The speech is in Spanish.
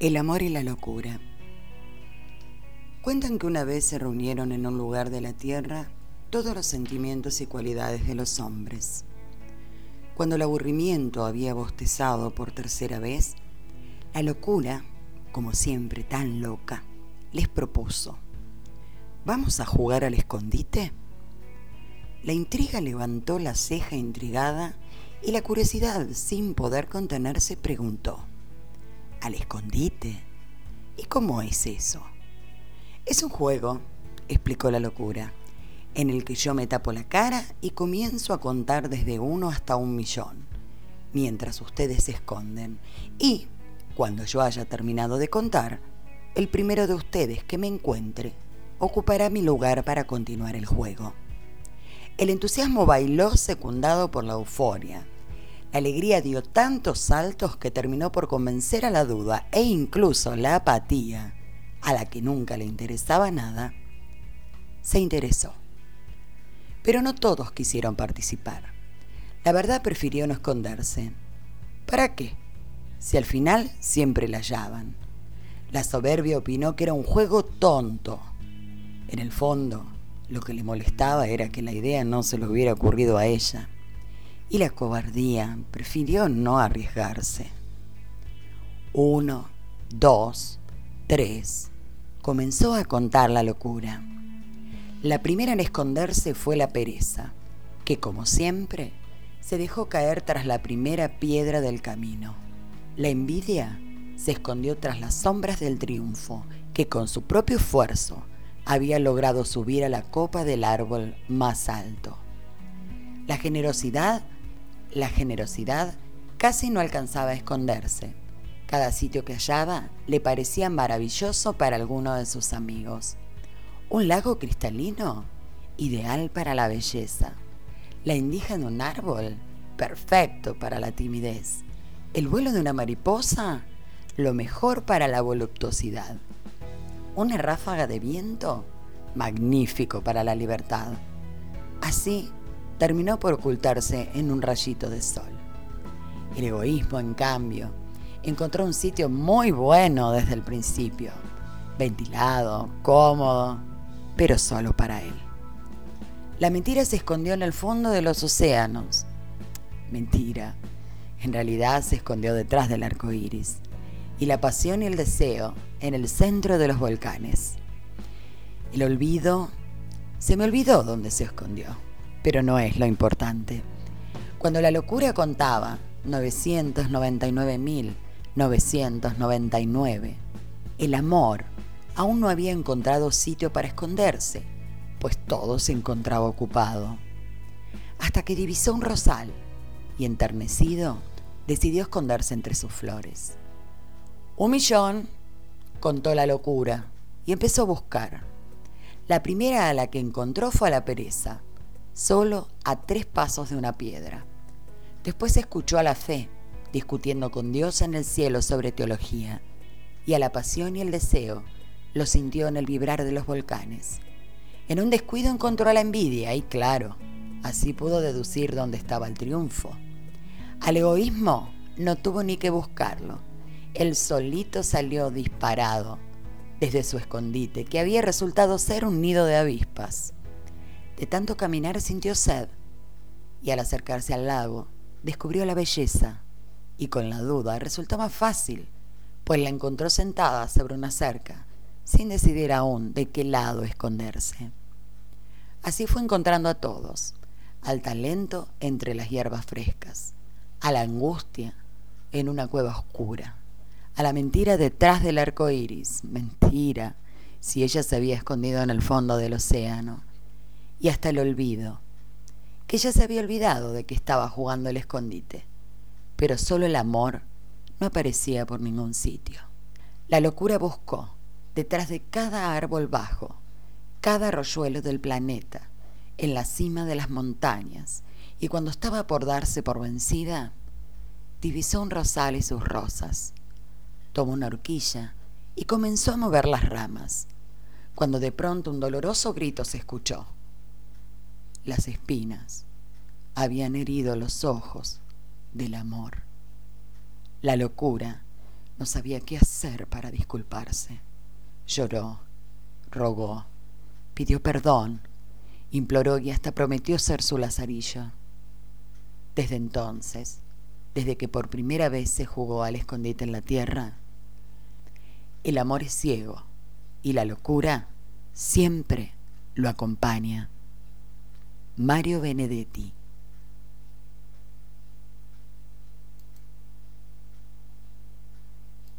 El amor y la locura. Cuentan que una vez se reunieron en un lugar de la tierra todos los sentimientos y cualidades de los hombres. Cuando el aburrimiento había bostezado por tercera vez, la locura, como siempre tan loca, les propuso, ¿vamos a jugar al escondite? La intriga levantó la ceja intrigada y la curiosidad, sin poder contenerse, preguntó, al escondite. ¿Y cómo es eso? Es un juego, explicó la locura, en el que yo me tapo la cara y comienzo a contar desde uno hasta un millón, mientras ustedes se esconden. Y, cuando yo haya terminado de contar, el primero de ustedes que me encuentre ocupará mi lugar para continuar el juego. El entusiasmo bailó secundado por la euforia la alegría dio tantos saltos que terminó por convencer a la duda e incluso la apatía, a la que nunca le interesaba nada, se interesó. Pero no todos quisieron participar. La verdad prefirió no esconderse. ¿Para qué? Si al final siempre la hallaban. La soberbia opinó que era un juego tonto. En el fondo, lo que le molestaba era que la idea no se le hubiera ocurrido a ella y la cobardía prefirió no arriesgarse. Uno, dos, tres. Comenzó a contar la locura. La primera en esconderse fue la pereza, que como siempre se dejó caer tras la primera piedra del camino. La envidia se escondió tras las sombras del triunfo, que con su propio esfuerzo había logrado subir a la copa del árbol más alto. La generosidad la generosidad casi no alcanzaba a esconderse. Cada sitio que hallaba le parecía maravilloso para alguno de sus amigos. Un lago cristalino, ideal para la belleza. La indija en un árbol, perfecto para la timidez. El vuelo de una mariposa, lo mejor para la voluptuosidad. Una ráfaga de viento, magnífico para la libertad. Así, terminó por ocultarse en un rayito de sol. El egoísmo, en cambio, encontró un sitio muy bueno desde el principio, ventilado, cómodo, pero solo para él. La mentira se escondió en el fondo de los océanos. Mentira, en realidad se escondió detrás del arco iris, y la pasión y el deseo en el centro de los volcanes. El olvido, se me olvidó dónde se escondió pero no es lo importante. Cuando la locura contaba 999.999, el amor aún no había encontrado sitio para esconderse, pues todo se encontraba ocupado. Hasta que divisó un rosal y, enternecido, decidió esconderse entre sus flores. Un millón, contó la locura, y empezó a buscar. La primera a la que encontró fue a la pereza, solo a tres pasos de una piedra. Después escuchó a la fe, discutiendo con Dios en el cielo sobre teología, y a la pasión y el deseo lo sintió en el vibrar de los volcanes. En un descuido encontró a la envidia y claro, así pudo deducir dónde estaba el triunfo. Al egoísmo no tuvo ni que buscarlo. Él solito salió disparado desde su escondite, que había resultado ser un nido de avispas. De tanto caminar sintió sed y al acercarse al lago descubrió la belleza. Y con la duda resultó más fácil, pues la encontró sentada sobre una cerca, sin decidir aún de qué lado esconderse. Así fue encontrando a todos, al talento entre las hierbas frescas, a la angustia en una cueva oscura, a la mentira detrás del arco iris, mentira, si ella se había escondido en el fondo del océano, y hasta el olvido, que ya se había olvidado de que estaba jugando el escondite, pero solo el amor no aparecía por ningún sitio. La locura buscó, detrás de cada árbol bajo, cada arroyuelo del planeta, en la cima de las montañas, y cuando estaba por darse por vencida, divisó un rosal y sus rosas. Tomó una horquilla y comenzó a mover las ramas, cuando de pronto un doloroso grito se escuchó. Las espinas habían herido los ojos del amor. La locura No sabía qué hacer para disculparse. Lloró, rogó, pidió perdón, imploró y hasta prometió ser su lazarillo. Desde entonces, desde que por primera vez se jugó al escondite en la tierra, el amor es ciego y la locura siempre lo acompaña. Mario Benedetti